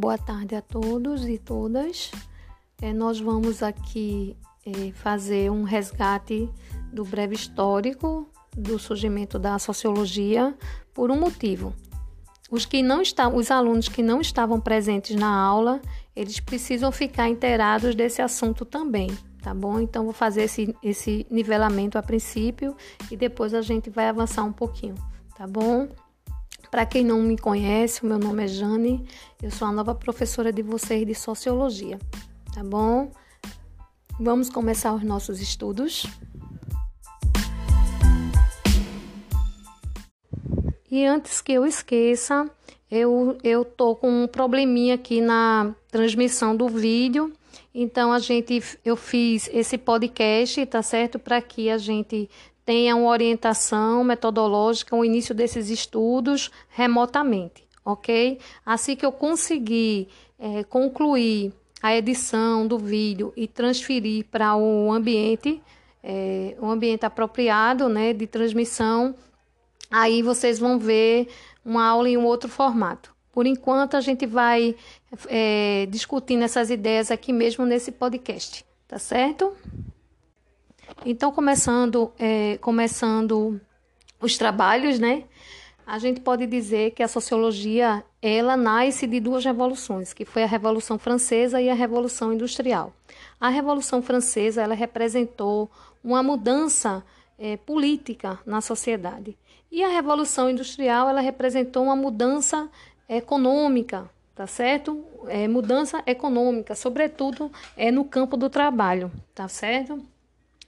Boa tarde a todos e todas. É, nós vamos aqui é, fazer um resgate do breve histórico do surgimento da sociologia por um motivo. Os que não estavam, os alunos que não estavam presentes na aula, eles precisam ficar inteirados desse assunto também, tá bom? Então vou fazer esse, esse nivelamento a princípio e depois a gente vai avançar um pouquinho, tá bom? Para quem não me conhece, o meu nome é Jane, eu sou a nova professora de vocês de Sociologia, tá bom? Vamos começar os nossos estudos. E antes que eu esqueça, eu, eu tô com um probleminha aqui na transmissão do vídeo. Então a gente eu fiz esse podcast, tá certo? Para que a gente tenha uma orientação metodológica, o início desses estudos remotamente, ok? Assim que eu conseguir é, concluir a edição do vídeo e transferir para o ambiente, é, um ambiente apropriado, né, de transmissão, aí vocês vão ver uma aula em um outro formato. Por enquanto, a gente vai é, discutindo essas ideias aqui mesmo nesse podcast, tá certo? Então, começando, é, começando os trabalhos, né? A gente pode dizer que a sociologia ela nasce de duas revoluções, que foi a Revolução Francesa e a Revolução Industrial. A Revolução Francesa ela representou uma mudança é, política na sociedade e a Revolução Industrial ela representou uma mudança econômica, tá certo? É, mudança econômica, sobretudo é no campo do trabalho, tá certo?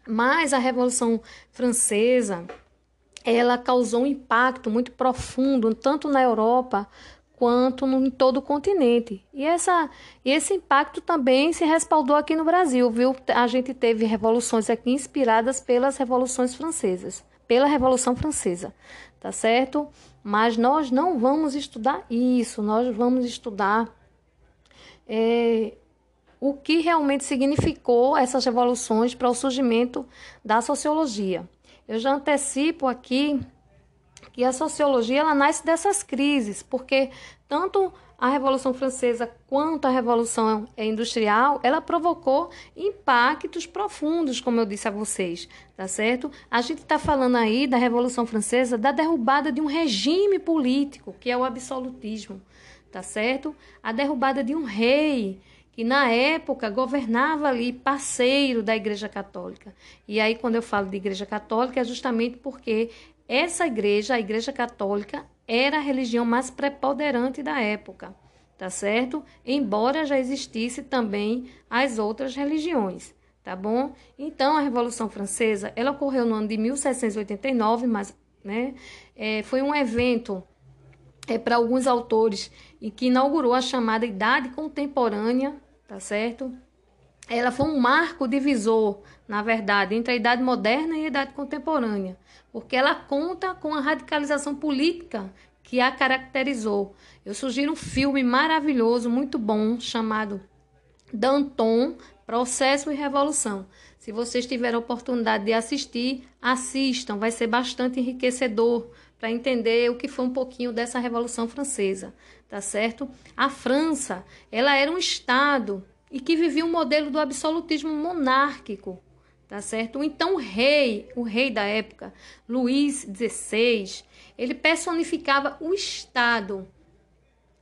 Mas a Revolução Francesa, ela causou um impacto muito profundo, tanto na Europa quanto em todo o continente. E essa, esse impacto também se respaldou aqui no Brasil, viu? A gente teve revoluções aqui inspiradas pelas revoluções francesas, pela Revolução Francesa, tá certo? Mas nós não vamos estudar isso, nós vamos estudar é, o que realmente significou essas revoluções para o surgimento da sociologia. Eu já antecipo aqui que a sociologia ela nasce dessas crises, porque tanto a Revolução Francesa quanto a Revolução Industrial, ela provocou impactos profundos, como eu disse a vocês, tá certo? A gente está falando aí da Revolução Francesa, da derrubada de um regime político, que é o absolutismo, tá certo? A derrubada de um rei, que na época governava ali parceiro da Igreja Católica. E aí, quando eu falo de Igreja Católica, é justamente porque essa igreja, a Igreja Católica, era a religião mais preponderante da época, tá certo? Embora já existisse também as outras religiões, tá bom? Então, a Revolução Francesa, ela ocorreu no ano de 1789, mas, né, é, foi um evento é, para alguns autores e que inaugurou a chamada Idade Contemporânea, tá certo? Ela foi um marco divisor, na verdade, entre a Idade Moderna e a Idade Contemporânea, porque ela conta com a radicalização política que a caracterizou. Eu sugiro um filme maravilhoso, muito bom, chamado Danton, Processo e Revolução. Se vocês tiverem a oportunidade de assistir, assistam, vai ser bastante enriquecedor para entender o que foi um pouquinho dessa Revolução Francesa, tá certo? A França, ela era um estado e que vivia um modelo do absolutismo monárquico, tá certo? Então o rei, o rei da época, Luís XVI, ele personificava o estado,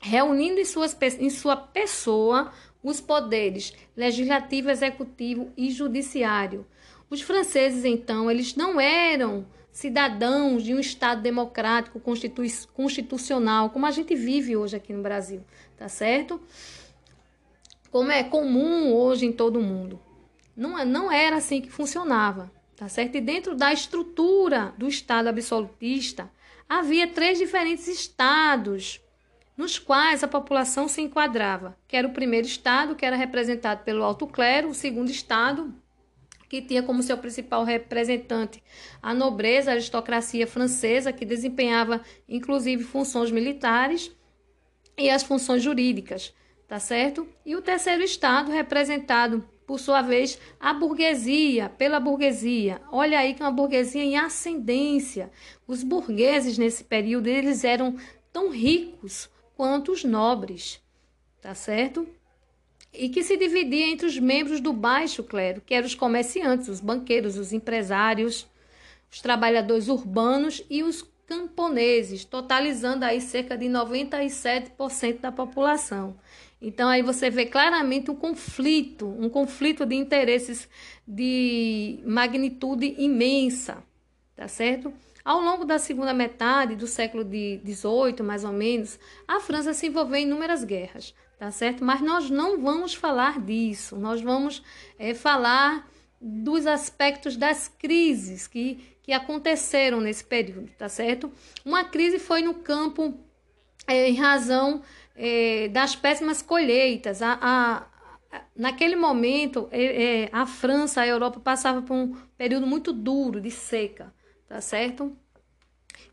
reunindo em, suas, em sua pessoa os poderes legislativo, executivo e judiciário. Os franceses, então, eles não eram cidadãos de um Estado democrático constitu constitucional, como a gente vive hoje aqui no Brasil, tá certo? Como é comum hoje em todo o mundo. Não, é, não era assim que funcionava, tá certo? E dentro da estrutura do Estado absolutista, havia três diferentes estados nos quais a população se enquadrava, que era o primeiro estado, que era representado pelo alto clero, o segundo estado, que tinha como seu principal representante a nobreza, a aristocracia francesa, que desempenhava inclusive funções militares e as funções jurídicas, tá certo? E o terceiro estado, representado por sua vez a burguesia, pela burguesia. Olha aí que é uma burguesia em ascendência. Os burgueses nesse período, eles eram tão ricos quanto os nobres, tá certo? E que se dividia entre os membros do baixo clero, que eram os comerciantes, os banqueiros, os empresários, os trabalhadores urbanos e os camponeses, totalizando aí cerca de 97% da população. Então aí você vê claramente um conflito, um conflito de interesses de magnitude imensa, tá certo? Ao longo da segunda metade do século XVIII, mais ou menos, a França se envolveu em inúmeras guerras, tá certo? Mas nós não vamos falar disso, nós vamos é, falar dos aspectos das crises que, que aconteceram nesse período, tá certo? Uma crise foi no campo é, em razão é, das péssimas colheitas. A, a, a naquele momento, é, é, a França, a Europa passava por um período muito duro de seca, tá certo?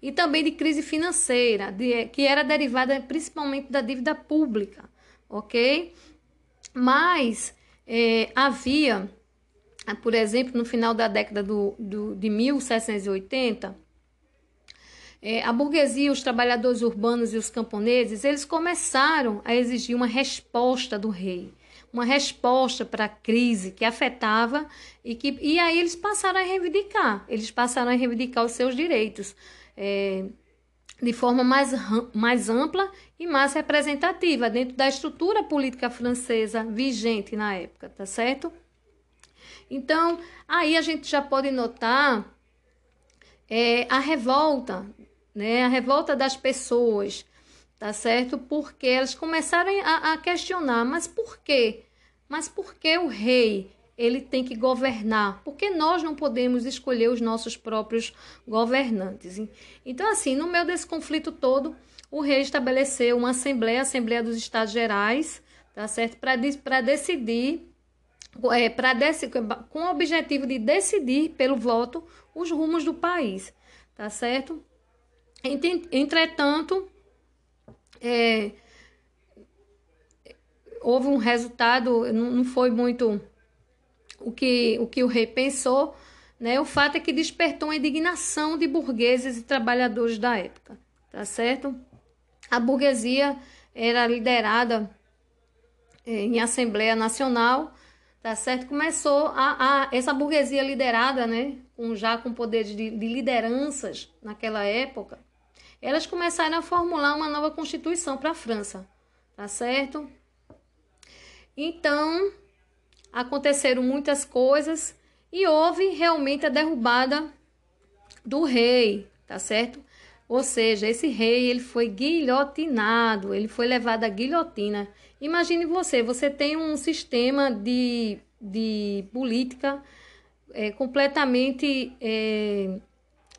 E também de crise financeira, de, que era derivada principalmente da dívida pública, ok? Mas é, havia por exemplo, no final da década do, do, de 1780, é, a burguesia, os trabalhadores urbanos e os camponeses, eles começaram a exigir uma resposta do rei, uma resposta para a crise que afetava e que e aí eles passaram a reivindicar, eles passaram a reivindicar os seus direitos é, de forma mais, mais ampla e mais representativa dentro da estrutura política francesa vigente na época, tá certo? Então, aí a gente já pode notar é, a revolta, né? A revolta das pessoas, tá certo? Porque elas começaram a, a questionar, mas por quê? Mas por que o rei ele tem que governar? Porque nós não podemos escolher os nossos próprios governantes. Então, assim, no meio desse conflito todo, o rei estabeleceu uma assembleia, a Assembleia dos Estados Gerais, tá certo? Para decidir é, para com o objetivo de decidir pelo voto os rumos do país, tá certo? Entretanto, é, houve um resultado, não foi muito o que o, que o rei pensou, né? O fato é que despertou a indignação de burgueses e trabalhadores da época, tá certo? A burguesia era liderada é, em Assembleia Nacional tá certo? Começou a, a essa burguesia liderada, né, com já com poder de, de lideranças naquela época, elas começaram a formular uma nova constituição para a França, tá certo? Então, aconteceram muitas coisas e houve realmente a derrubada do rei, tá certo? Ou seja, esse rei ele foi guilhotinado, ele foi levado à guilhotina. Imagine você, você tem um sistema de, de política é, completamente é,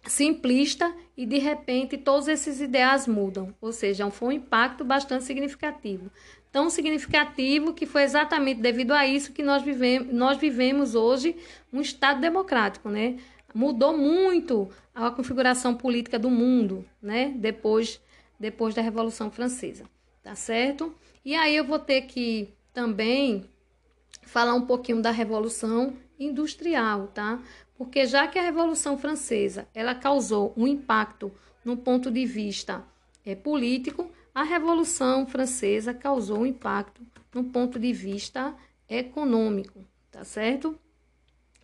simplista e de repente todos esses ideais mudam. Ou seja, foi um impacto bastante significativo. Tão significativo que foi exatamente devido a isso que nós vivemos, nós vivemos hoje um Estado democrático, né? mudou muito a configuração política do mundo, né? Depois, depois da Revolução Francesa, tá certo? E aí eu vou ter que também falar um pouquinho da Revolução Industrial, tá? Porque já que a Revolução Francesa ela causou um impacto no ponto de vista é, político, a Revolução Francesa causou um impacto no ponto de vista econômico, tá certo?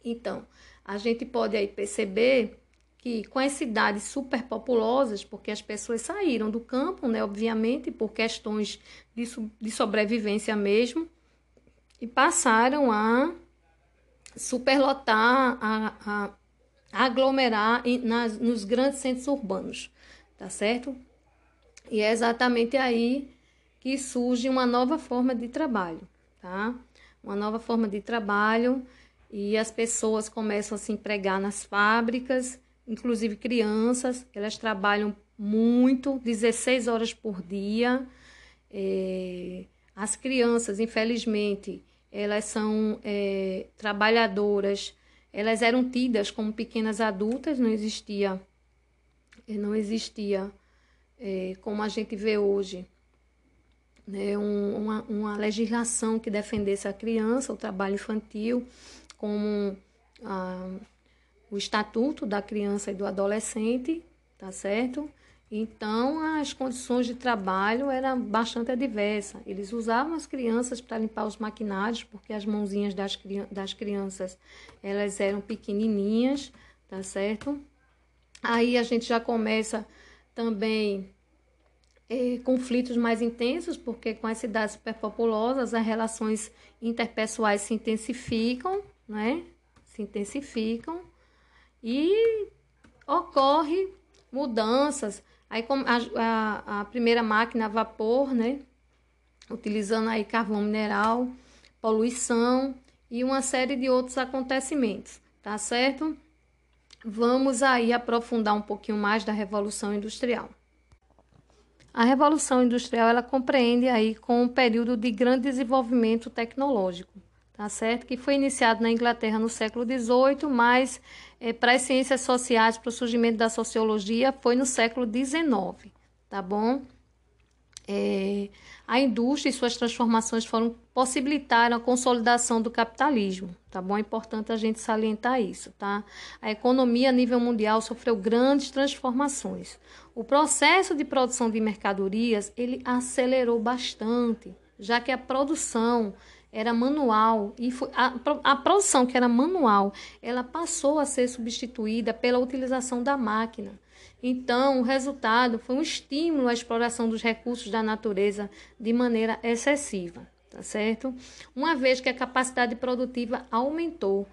Então, a gente pode aí perceber que com as cidades superpopulosas, porque as pessoas saíram do campo, né, obviamente, por questões de, de sobrevivência mesmo, e passaram a superlotar, a, a, aglomerar em, nas, nos grandes centros urbanos, tá certo? E é exatamente aí que surge uma nova forma de trabalho, tá? Uma nova forma de trabalho e as pessoas começam a se empregar nas fábricas, inclusive crianças, elas trabalham muito, 16 horas por dia. É, as crianças, infelizmente, elas são é, trabalhadoras, elas eram tidas como pequenas adultas, não existia, não existia é, como a gente vê hoje, né, um, uma, uma legislação que defendesse a criança, o trabalho infantil como ah, o Estatuto da Criança e do Adolescente, tá certo? Então, as condições de trabalho eram bastante adversas. Eles usavam as crianças para limpar os maquinários, porque as mãozinhas das, das crianças elas eram pequenininhas, tá certo? Aí a gente já começa também é, conflitos mais intensos, porque com as cidades superpopulosas as relações interpessoais se intensificam, né? Se intensificam e ocorre mudanças Aí a, a, a primeira máquina a vapor, né? Utilizando aí carvão mineral, poluição e uma série de outros acontecimentos, tá certo? Vamos aí aprofundar um pouquinho mais da Revolução Industrial. A Revolução Industrial ela compreende aí com um período de grande desenvolvimento tecnológico, tá certo? Que foi iniciado na Inglaterra no século XVIII, mas é, para as ciências sociais, para o surgimento da sociologia, foi no século XIX, tá bom? É, a indústria e suas transformações foram possibilitaram a consolidação do capitalismo, tá bom? É importante a gente salientar isso, tá? A economia a nível mundial sofreu grandes transformações. O processo de produção de mercadorias, ele acelerou bastante, já que a produção era manual e foi, a, a produção que era manual, ela passou a ser substituída pela utilização da máquina. Então, o resultado foi um estímulo à exploração dos recursos da natureza de maneira excessiva, tá certo? Uma vez que a capacidade produtiva aumentou,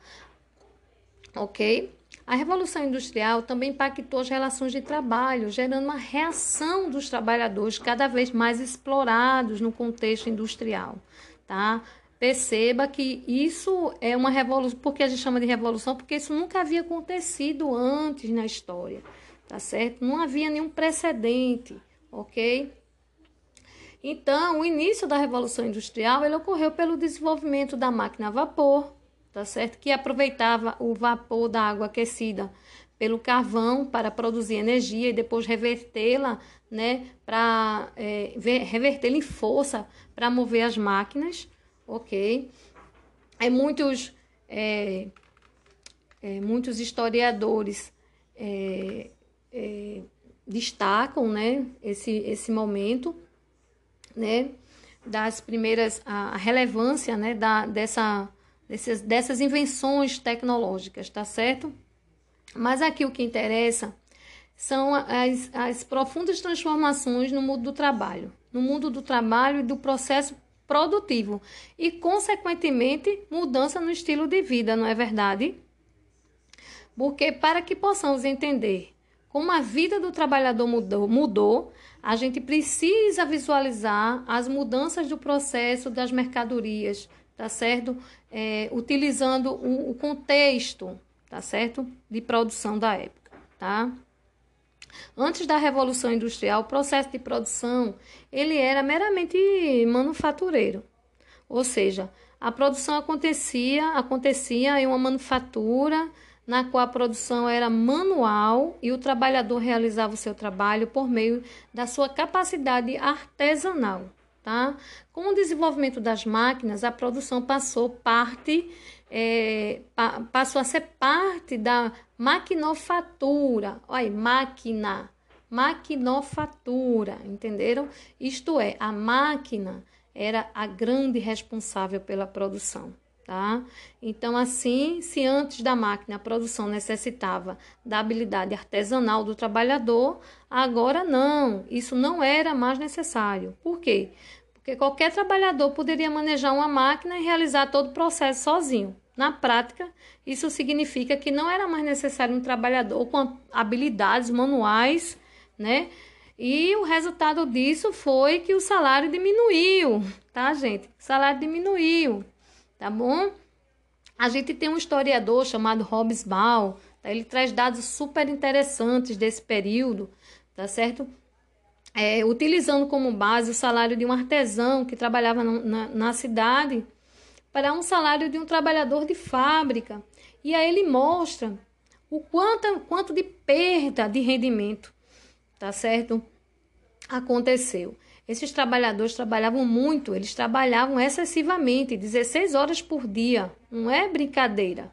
ok? A Revolução Industrial também impactou as relações de trabalho, gerando uma reação dos trabalhadores cada vez mais explorados no contexto industrial, tá? Perceba que isso é uma revolução, porque a gente chama de revolução, porque isso nunca havia acontecido antes na história, tá certo? Não havia nenhum precedente, ok? Então, o início da Revolução Industrial ele ocorreu pelo desenvolvimento da máquina a vapor, tá certo? Que aproveitava o vapor da água aquecida pelo carvão para produzir energia e depois revertê-la, né, para é, revertê-la em força para mover as máquinas ok? É muitos, é, é, muitos historiadores é, é, destacam, né, esse, esse momento, né, das primeiras, a, relevância, né, da, dessa, dessas, dessas invenções tecnológicas, tá certo? Mas aqui o que interessa são as, as profundas transformações no mundo do trabalho, no mundo do trabalho e do processo produtivo e, consequentemente, mudança no estilo de vida, não é verdade? Porque para que possamos entender como a vida do trabalhador mudou, mudou a gente precisa visualizar as mudanças do processo das mercadorias, tá certo? É, utilizando o, o contexto, tá certo? De produção da época, tá? Antes da Revolução Industrial, o processo de produção ele era meramente manufatureiro, ou seja, a produção acontecia, acontecia em uma manufatura na qual a produção era manual e o trabalhador realizava o seu trabalho por meio da sua capacidade artesanal. Tá? Com o desenvolvimento das máquinas, a produção passou parte é, pa, passou a ser parte da maquinofatura. Olha, máquina, maquinofatura, entenderam? Isto é, a máquina era a grande responsável pela produção. Tá? Então, assim, se antes da máquina a produção necessitava da habilidade artesanal do trabalhador, agora não, isso não era mais necessário. Por quê? Porque qualquer trabalhador poderia manejar uma máquina e realizar todo o processo sozinho. Na prática, isso significa que não era mais necessário um trabalhador com habilidades manuais, né? E o resultado disso foi que o salário diminuiu, tá, gente? O salário diminuiu, tá bom? A gente tem um historiador chamado Hobbes Ball, tá? ele traz dados super interessantes desse período, tá certo? É, utilizando como base o salário de um artesão que trabalhava na, na cidade para um salário de um trabalhador de fábrica. E aí ele mostra o quanto, quanto de perda de rendimento, tá certo? Aconteceu. Esses trabalhadores trabalhavam muito, eles trabalhavam excessivamente, 16 horas por dia, não é brincadeira.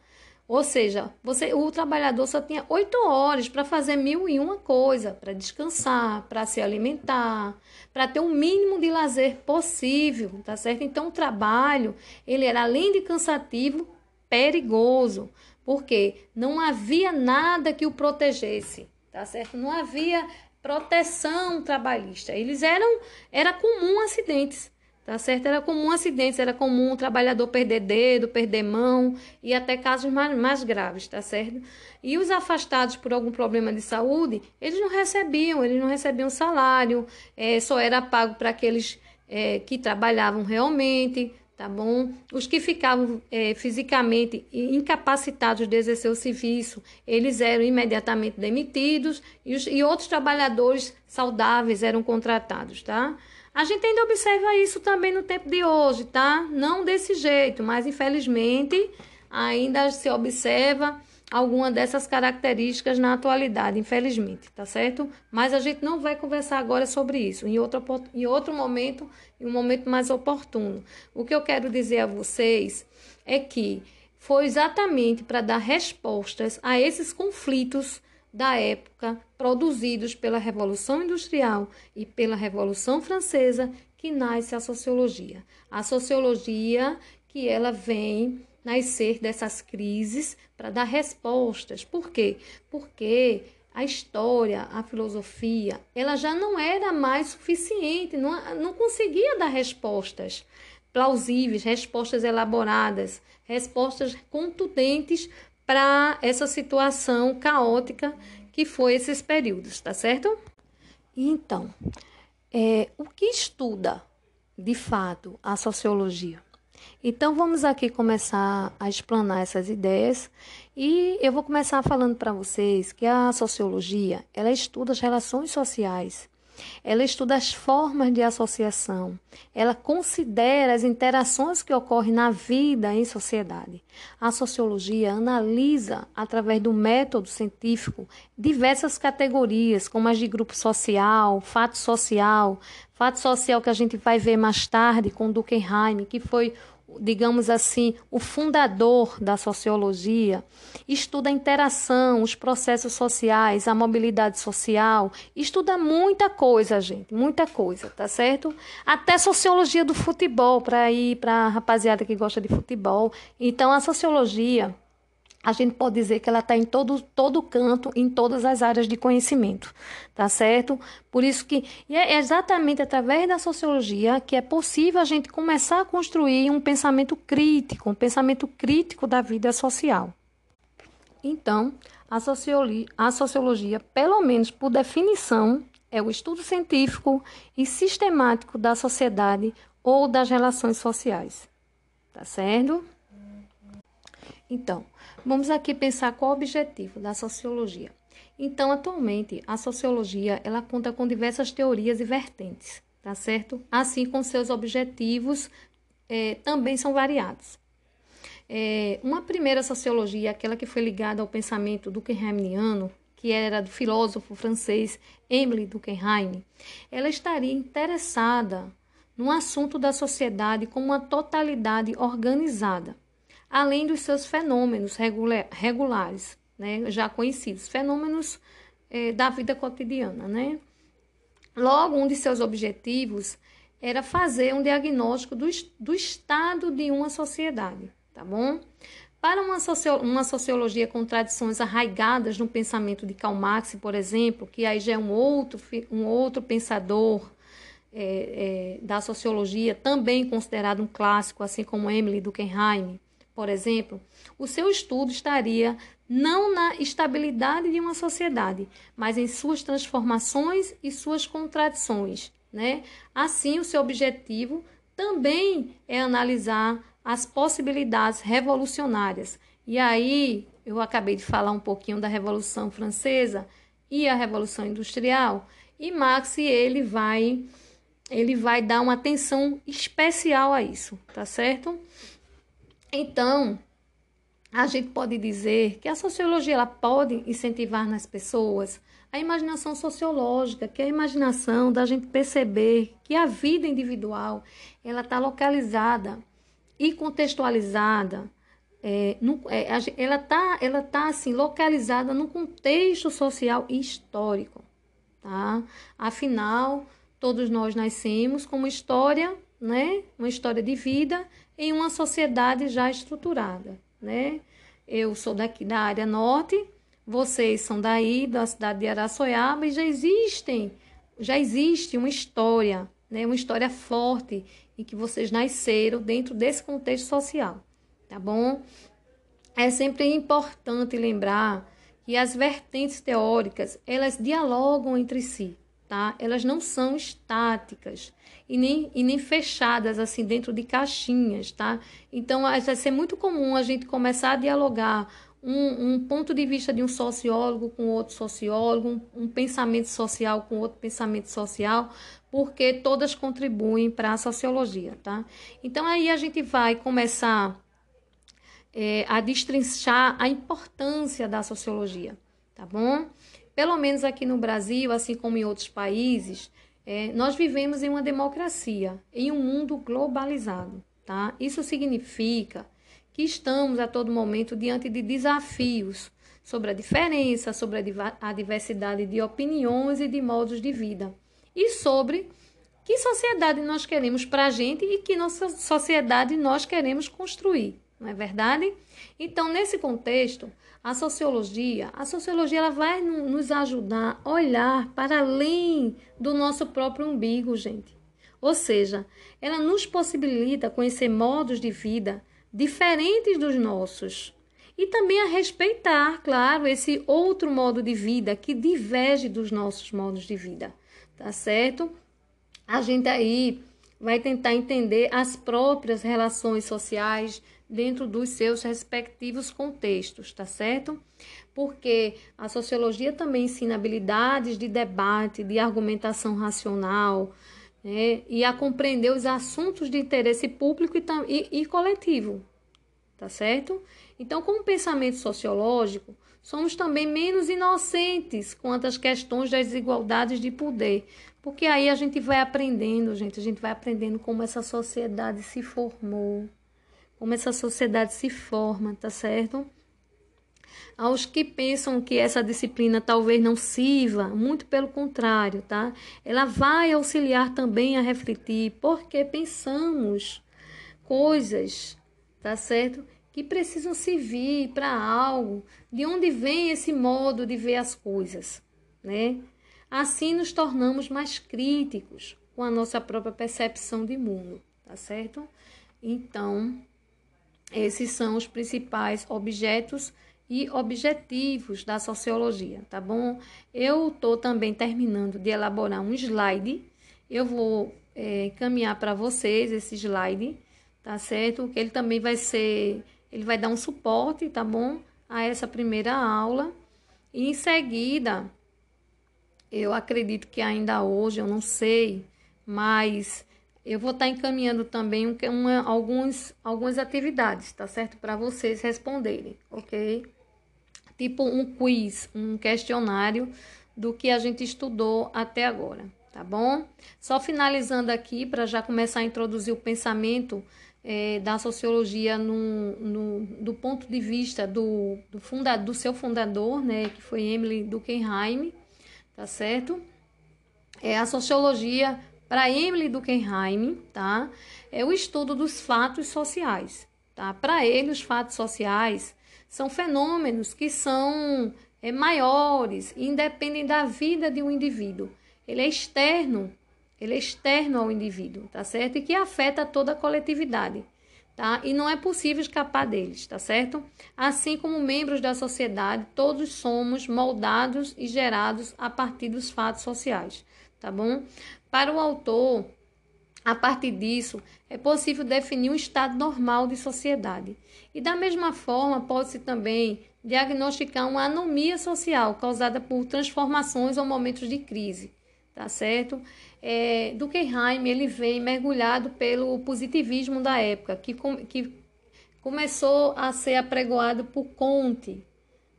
Ou seja, você, o trabalhador só tinha oito horas para fazer mil e uma coisa, para descansar, para se alimentar, para ter o mínimo de lazer possível, tá certo? Então o trabalho, ele era além de cansativo, perigoso, porque não havia nada que o protegesse, tá certo? Não havia proteção trabalhista. Eles eram era comum acidentes tá certo? Era comum acidentes, era comum o trabalhador perder dedo, perder mão e até casos mais, mais graves, tá certo? E os afastados por algum problema de saúde, eles não recebiam, eles não recebiam salário, é, só era pago para aqueles é, que trabalhavam realmente, tá bom? Os que ficavam é, fisicamente incapacitados de exercer o serviço, eles eram imediatamente demitidos e, os, e outros trabalhadores saudáveis eram contratados, tá? A gente ainda observa isso também no tempo de hoje, tá? Não desse jeito, mas infelizmente ainda se observa alguma dessas características na atualidade, infelizmente, tá certo? Mas a gente não vai conversar agora sobre isso, em outro, em outro momento, em um momento mais oportuno. O que eu quero dizer a vocês é que foi exatamente para dar respostas a esses conflitos da época, produzidos pela Revolução Industrial e pela Revolução Francesa, que nasce a sociologia. A sociologia que ela vem nascer dessas crises para dar respostas. Por quê? Porque a história, a filosofia, ela já não era mais suficiente, não, não conseguia dar respostas plausíveis, respostas elaboradas, respostas contundentes para essa situação caótica que foi esses períodos, tá certo? Então, é, o que estuda de fato a sociologia? Então vamos aqui começar a explanar essas ideias. E eu vou começar falando para vocês que a sociologia, ela estuda as relações sociais ela estuda as formas de associação. Ela considera as interações que ocorrem na vida em sociedade. A sociologia analisa, através do método científico, diversas categorias, como as de grupo social, fato social, fato social que a gente vai ver mais tarde com Durkheim, que foi digamos assim, o fundador da sociologia, estuda a interação, os processos sociais, a mobilidade social, estuda muita coisa, gente, muita coisa, tá certo? Até sociologia do futebol, para ir para a rapaziada que gosta de futebol. Então, a sociologia a gente pode dizer que ela está em todo, todo canto, em todas as áreas de conhecimento, tá certo? Por isso que e é exatamente através da sociologia que é possível a gente começar a construir um pensamento crítico, um pensamento crítico da vida social. Então, a sociologia, a sociologia, pelo menos por definição, é o estudo científico e sistemático da sociedade ou das relações sociais. Tá certo? Então, Vamos aqui pensar qual o objetivo da sociologia. Então, atualmente, a sociologia ela conta com diversas teorias e vertentes, tá certo? Assim como seus objetivos é, também são variados. É, uma primeira sociologia, aquela que foi ligada ao pensamento Durkheimiano, que era do filósofo francês Emile Durkheim, ela estaria interessada no assunto da sociedade como uma totalidade organizada além dos seus fenômenos regulares, né, já conhecidos, fenômenos eh, da vida cotidiana. Né? Logo, um de seus objetivos era fazer um diagnóstico do, do estado de uma sociedade, tá bom? Para uma, socio, uma sociologia com tradições arraigadas no pensamento de Karl Marx, por exemplo, que aí já é um outro, um outro pensador é, é, da sociologia, também considerado um clássico, assim como Emily Durkheim, por exemplo, o seu estudo estaria não na estabilidade de uma sociedade, mas em suas transformações e suas contradições. Né? Assim, o seu objetivo também é analisar as possibilidades revolucionárias. E aí, eu acabei de falar um pouquinho da Revolução Francesa e a Revolução Industrial, e Marx ele vai ele vai dar uma atenção especial a isso, tá certo? Então, a gente pode dizer que a sociologia ela pode incentivar nas pessoas a imaginação sociológica, que é a imaginação da gente perceber que a vida individual ela está localizada e contextualizada é, no, é, ela está ela tá, assim, localizada no contexto social e histórico. Tá? Afinal, todos nós nascemos com história, né? uma história de vida em uma sociedade já estruturada. Né? Eu sou daqui da área norte, vocês são daí, da cidade de Araçoiaba, e já existem, já existe uma história, né? uma história forte em que vocês nasceram dentro desse contexto social tá bom? É sempre importante lembrar que as vertentes teóricas, elas dialogam entre si, tá? Elas não são estáticas e nem, e nem fechadas assim dentro de caixinhas, tá? Então, vai ser muito comum a gente começar a dialogar um, um, ponto de vista de um sociólogo com outro sociólogo, um, um, pensamento social com outro pensamento social, porque todas contribuem para a sociologia, tá? Então aí a gente vai começar é, a destrinchar a importância da sociologia, tá bom? Pelo menos aqui no Brasil, assim como em outros países, é, nós vivemos em uma democracia, em um mundo globalizado, tá? Isso significa que estamos a todo momento diante de desafios sobre a diferença, sobre a diversidade de opiniões e de modos de vida e sobre que sociedade nós queremos para a gente e que nossa sociedade nós queremos construir não é verdade? Então, nesse contexto, a sociologia, a sociologia ela vai nos ajudar a olhar para além do nosso próprio umbigo, gente. Ou seja, ela nos possibilita conhecer modos de vida diferentes dos nossos e também a respeitar, claro, esse outro modo de vida que diverge dos nossos modos de vida, tá certo? A gente aí vai tentar entender as próprias relações sociais dentro dos seus respectivos contextos, tá certo? Porque a sociologia também ensina habilidades de debate, de argumentação racional, né? e a compreender os assuntos de interesse público e, e, e coletivo, tá certo? Então, como pensamento sociológico, somos também menos inocentes quanto às questões das desigualdades de poder, porque aí a gente vai aprendendo, gente, a gente vai aprendendo como essa sociedade se formou, como essa sociedade se forma, tá certo? Aos que pensam que essa disciplina talvez não sirva, muito pelo contrário, tá? Ela vai auxiliar também a refletir porque pensamos coisas, tá certo? Que precisam servir para algo, de onde vem esse modo de ver as coisas, né? Assim nos tornamos mais críticos com a nossa própria percepção de mundo, tá certo? Então, esses são os principais objetos e objetivos da sociologia, tá bom? Eu estou também terminando de elaborar um slide. Eu vou é, encaminhar para vocês esse slide, tá certo? Que ele também vai ser, ele vai dar um suporte, tá bom? A essa primeira aula. E em seguida, eu acredito que ainda hoje, eu não sei, mas eu vou estar encaminhando também uma, alguns, algumas atividades, tá certo? Para vocês responderem, ok? Tipo um quiz, um questionário do que a gente estudou até agora, tá bom? Só finalizando aqui, para já começar a introduzir o pensamento é, da sociologia no, no, do ponto de vista do, do, funda, do seu fundador, né? Que foi Emily Durkheim, tá certo? É, a sociologia para Emily Durkheim, tá? É o estudo dos fatos sociais, tá? Para ele, os fatos sociais são fenômenos que são é, maiores independem da vida de um indivíduo. Ele é externo, ele é externo ao indivíduo, tá certo? E que afeta toda a coletividade, tá? E não é possível escapar deles, tá certo? Assim como membros da sociedade, todos somos moldados e gerados a partir dos fatos sociais, tá bom? Para o autor, a partir disso, é possível definir um estado normal de sociedade. E da mesma forma, pode-se também diagnosticar uma anomia social causada por transformações ou momentos de crise, tá certo? É, Durkheim, ele vem mergulhado pelo positivismo da época, que, com, que começou a ser apregoado por Comte,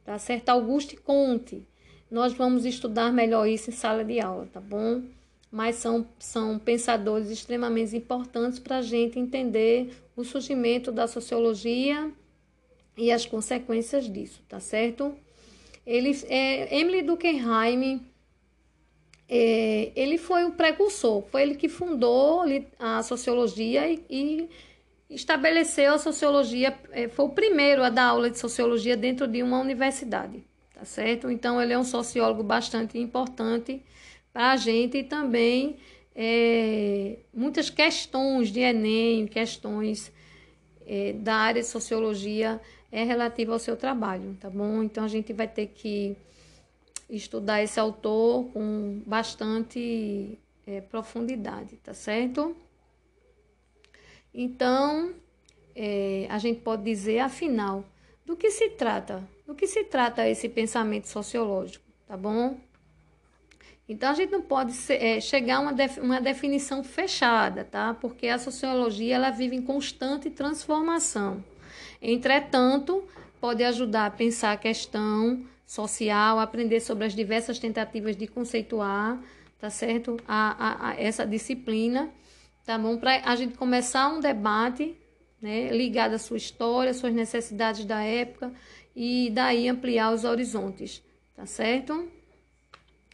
tá certo? Auguste Comte. Nós vamos estudar melhor isso em sala de aula, tá bom? Mas são, são pensadores extremamente importantes para a gente entender o surgimento da sociologia e as consequências disso, tá certo? Ele, é, Emily Durkheim, é, ele foi o precursor, foi ele que fundou a sociologia e, e estabeleceu a sociologia, é, foi o primeiro a dar aula de sociologia dentro de uma universidade, tá certo? Então, ele é um sociólogo bastante importante para a gente e também é, muitas questões de Enem, questões é, da área de sociologia é relativa ao seu trabalho, tá bom? Então, a gente vai ter que estudar esse autor com bastante é, profundidade, tá certo? Então, é, a gente pode dizer, afinal, do que se trata? Do que se trata esse pensamento sociológico, tá bom? Então, a gente não pode ser, é, chegar a uma, def, uma definição fechada, tá? Porque a sociologia, ela vive em constante transformação. Entretanto, pode ajudar a pensar a questão social, aprender sobre as diversas tentativas de conceituar, tá certo? A, a, a essa disciplina tá bom? Para a gente começar um debate né, ligado à sua história, suas necessidades da época e daí ampliar os horizontes, tá certo?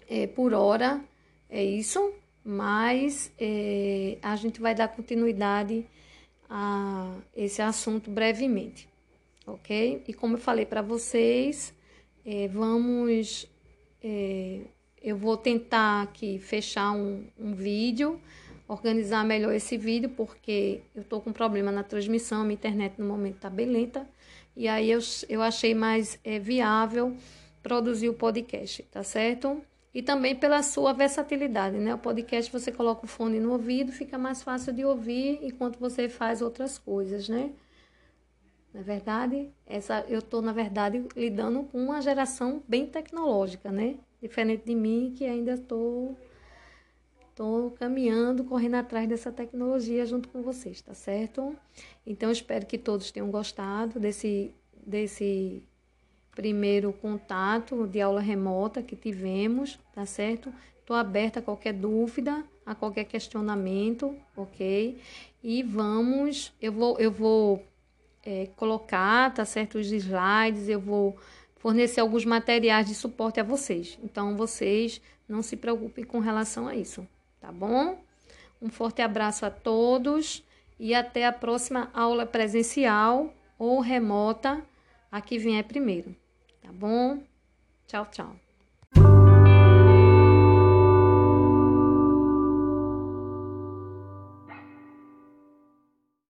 É, por hora é isso, mas é, a gente vai dar continuidade a esse assunto brevemente, ok? E como eu falei para vocês, é, vamos. É, eu vou tentar aqui fechar um, um vídeo organizar melhor esse vídeo, porque eu estou com problema na transmissão, minha internet no momento está bem lenta, e aí eu, eu achei mais é, viável produzir o podcast, tá certo? E também pela sua versatilidade, né? O podcast você coloca o fone no ouvido, fica mais fácil de ouvir enquanto você faz outras coisas, né? Na é verdade, essa eu estou na verdade lidando com uma geração bem tecnológica, né? Diferente de mim que ainda estou Estou caminhando, correndo atrás dessa tecnologia junto com vocês, tá certo? Então, espero que todos tenham gostado desse, desse primeiro contato de aula remota que tivemos, tá certo? Estou aberta a qualquer dúvida, a qualquer questionamento, ok? E vamos, eu vou, eu vou é, colocar, tá certo? Os slides, eu vou fornecer alguns materiais de suporte a vocês. Então, vocês não se preocupem com relação a isso tá bom? Um forte abraço a todos e até a próxima aula presencial ou remota, a que vier primeiro, tá bom? Tchau, tchau.